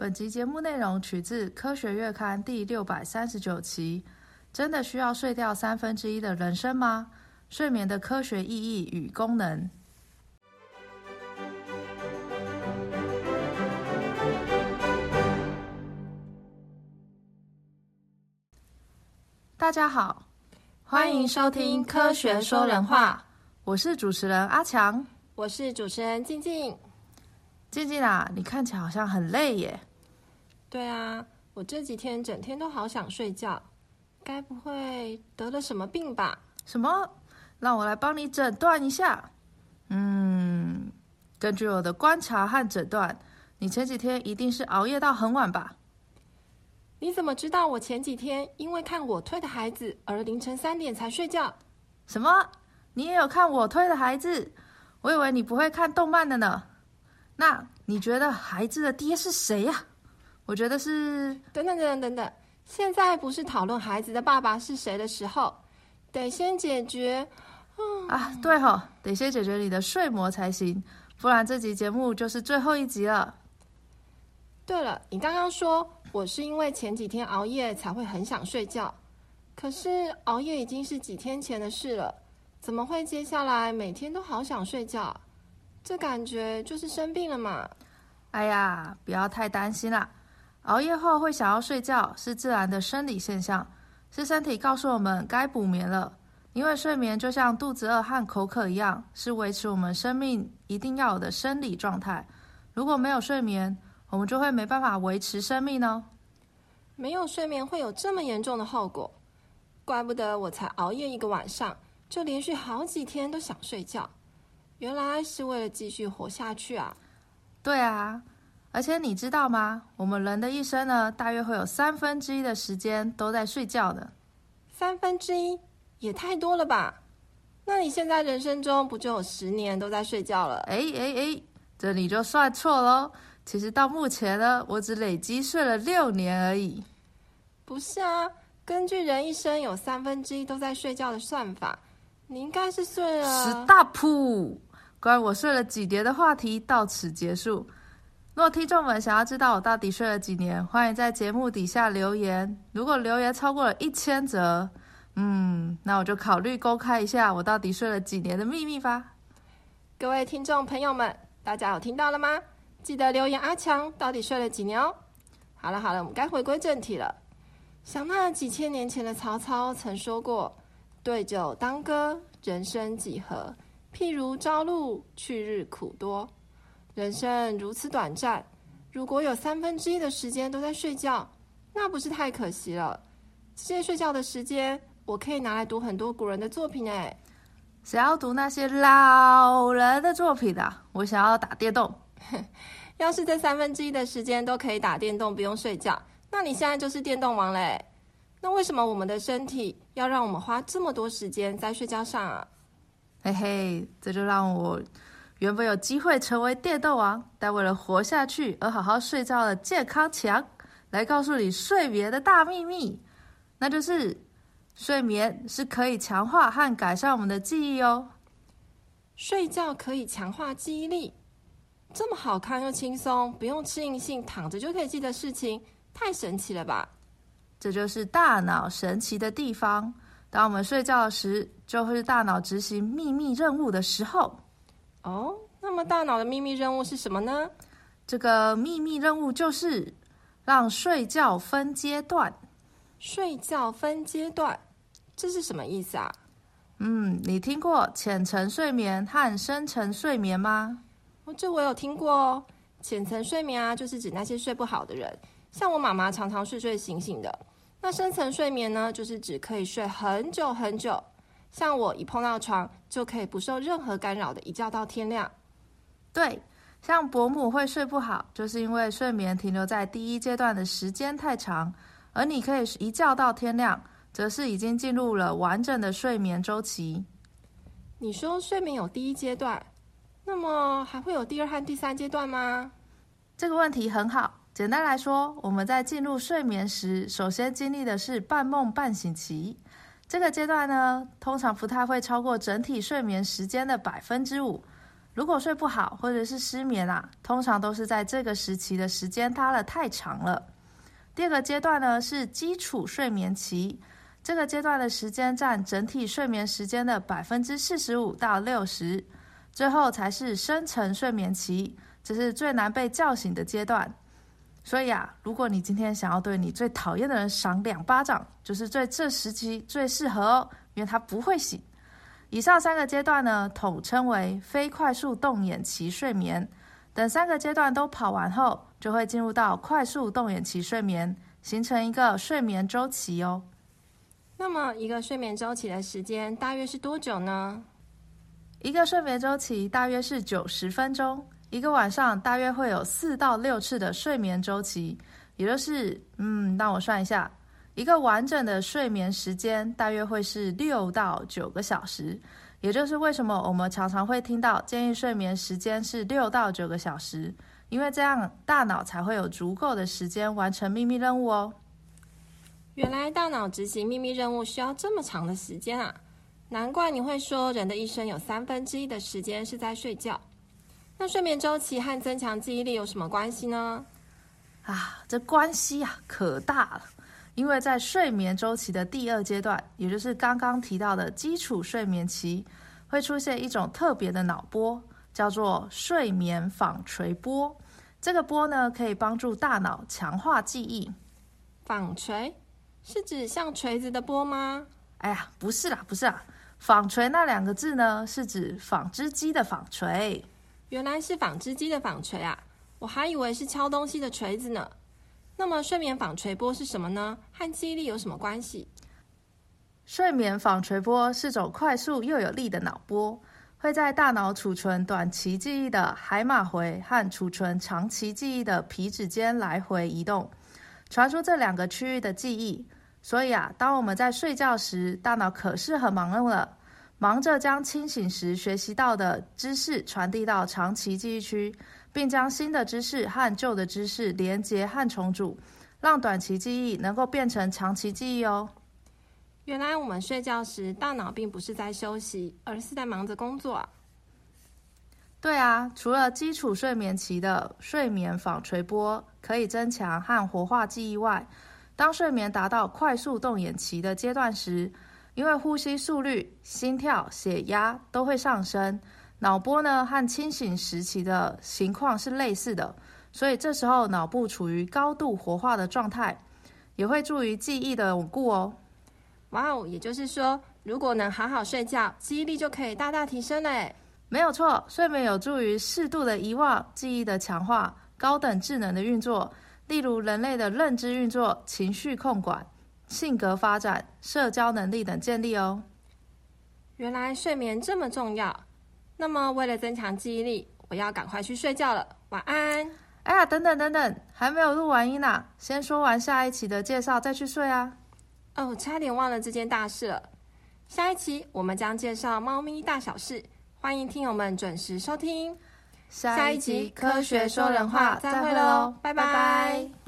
本集节目内容取自《科学月刊》第六百三十九期。真的需要睡掉三分之一的人生吗？睡眠的科学意义与功能。大家好，欢迎收听《科学说人话》，我是主持人阿强，我是主持人静静。静静啊，你看起来好像很累耶。对啊，我这几天整天都好想睡觉。该不会得了什么病吧？什么？让我来帮你诊断一下。嗯，根据我的观察和诊断，你前几天一定是熬夜到很晚吧？你怎么知道我前几天因为看我推的孩子而凌晨三点才睡觉？什么？你也有看我推的孩子？我以为你不会看动漫的呢。那你觉得孩子的爹是谁呀？我觉得是……等等等等等等。现在不是讨论孩子的爸爸是谁的时候，得先解决。啊，对吼，得先解决你的睡魔才行，不然这集节目就是最后一集了。对了，你刚刚说我是因为前几天熬夜才会很想睡觉，可是熬夜已经是几天前的事了，怎么会接下来每天都好想睡觉？这感觉就是生病了嘛。哎呀，不要太担心啦。熬夜后会想要睡觉，是自然的生理现象，是身体告诉我们该补眠了。因为睡眠就像肚子饿和口渴一样，是维持我们生命一定要有的生理状态。如果没有睡眠，我们就会没办法维持生命呢。没有睡眠会有这么严重的后果，怪不得我才熬夜一个晚上，就连续好几天都想睡觉，原来是为了继续活下去啊！对啊。而且你知道吗？我们人的一生呢，大约会有三分之一的时间都在睡觉的。三分之一也太多了吧？那你现在人生中不就有十年都在睡觉了？哎哎哎，这你就算错喽。其实到目前呢，我只累积睡了六年而已。不是啊，根据人一生有三分之一都在睡觉的算法，你应该是睡了。Stop！关于我睡了几叠的话题到此结束。如果听众们想要知道我到底睡了几年，欢迎在节目底下留言。如果留言超过了一千则，嗯，那我就考虑公开一下我到底睡了几年的秘密吧。各位听众朋友们，大家有听到了吗？记得留言阿强到底睡了几年哦。好了好了，我们该回归正题了。想那几千年前的曹操曾说过：“对酒当歌，人生几何？譬如朝露，去日苦多。”人生如此短暂，如果有三分之一的时间都在睡觉，那不是太可惜了？这些睡觉的时间，我可以拿来读很多古人的作品哎。谁要读那些老人的作品的？我想要打电动。要是这三分之一的时间都可以打电动，不用睡觉，那你现在就是电动王嘞。那为什么我们的身体要让我们花这么多时间在睡觉上啊？嘿嘿，这就让我。原本有机会成为电动王，但为了活下去而好好睡觉的健康强，来告诉你睡眠的大秘密，那就是睡眠是可以强化和改善我们的记忆哦。睡觉可以强化记忆力，这么好看又轻松，不用吃硬性，躺着就可以记得事情，太神奇了吧？这就是大脑神奇的地方。当我们睡觉时，就会是大脑执行秘密任务的时候。哦，那么大脑的秘密任务是什么呢？这个秘密任务就是让睡觉分阶段。睡觉分阶段，这是什么意思啊？嗯，你听过浅层睡眠和深层睡眠吗？哦，这我有听过哦。浅层睡眠啊，就是指那些睡不好的人，像我妈妈常常睡睡醒醒的。那深层睡眠呢，就是指可以睡很久很久。像我一碰到床就可以不受任何干扰的一觉到天亮。对，像伯母会睡不好，就是因为睡眠停留在第一阶段的时间太长，而你可以一觉到天亮，则是已经进入了完整的睡眠周期。你说睡眠有第一阶段，那么还会有第二和第三阶段吗？这个问题很好。简单来说，我们在进入睡眠时，首先经历的是半梦半醒期。这个阶段呢，通常不太会超过整体睡眠时间的百分之五。如果睡不好或者是失眠啊，通常都是在这个时期的时间拉了太长了。第二个阶段呢是基础睡眠期，这个阶段的时间占整体睡眠时间的百分之四十五到六十。最后才是深层睡眠期，这是最难被叫醒的阶段。所以啊，如果你今天想要对你最讨厌的人赏两巴掌，就是在这时期最适合哦，因为他不会醒。以上三个阶段呢，统称为非快速动眼期睡眠。等三个阶段都跑完后，就会进入到快速动眼期睡眠，形成一个睡眠周期哦。那么，一个睡眠周期的时间大约是多久呢？一个睡眠周期大约是九十分钟，一个晚上大约会有四到六次的睡眠周期，也就是，嗯，让我算一下，一个完整的睡眠时间大约会是六到九个小时，也就是为什么我们常常会听到建议睡眠时间是六到九个小时，因为这样大脑才会有足够的时间完成秘密任务哦。原来大脑执行秘密任务需要这么长的时间啊！难怪你会说，人的一生有三分之一的时间是在睡觉。那睡眠周期和增强记忆力有什么关系呢？啊，这关系啊可大了。因为在睡眠周期的第二阶段，也就是刚刚提到的基础睡眠期，会出现一种特别的脑波，叫做睡眠纺锤波。这个波呢，可以帮助大脑强化记忆。纺锤是指像锤子的波吗？哎呀，不是啦，不是啦。纺锤那两个字呢，是指纺织机的纺锤。原来是纺织机的纺锤啊，我还以为是敲东西的锤子呢。那么睡眠纺锤波是什么呢？和记忆力有什么关系？睡眠纺锤波是种快速又有力的脑波，会在大脑储存短期记忆的海马回和储存长期记忆的皮质间来回移动，传输这两个区域的记忆。所以啊，当我们在睡觉时，大脑可是很忙碌了，忙着将清醒时学习到的知识传递到长期记忆区，并将新的知识和旧的知识连接和重组，让短期记忆能够变成长期记忆哦。原来我们睡觉时，大脑并不是在休息，而是在忙着工作。啊对啊，除了基础睡眠期的睡眠纺锤波可以增强和活化记忆外，当睡眠达到快速动眼期的阶段时，因为呼吸速率、心跳、血压都会上升，脑波呢和清醒时期的情况是类似的，所以这时候脑部处于高度活化的状态，也会助于记忆的稳固哦。哇哦，也就是说，如果能好好睡觉，记忆力就可以大大提升嘞。没有错，睡眠有助于适度的遗忘、记忆的强化、高等智能的运作。例如人类的认知运作、情绪控管、性格发展、社交能力等建立哦。原来睡眠这么重要。那么为了增强记忆力，我要赶快去睡觉了。晚安。哎呀，等等等等，还没有录完音呢。先说完下一期的介绍，再去睡啊。哦，差点忘了这件大事了。下一期我们将介绍猫咪大小事，欢迎听友们准时收听。下一集《科学说人话》，再会喽，拜拜。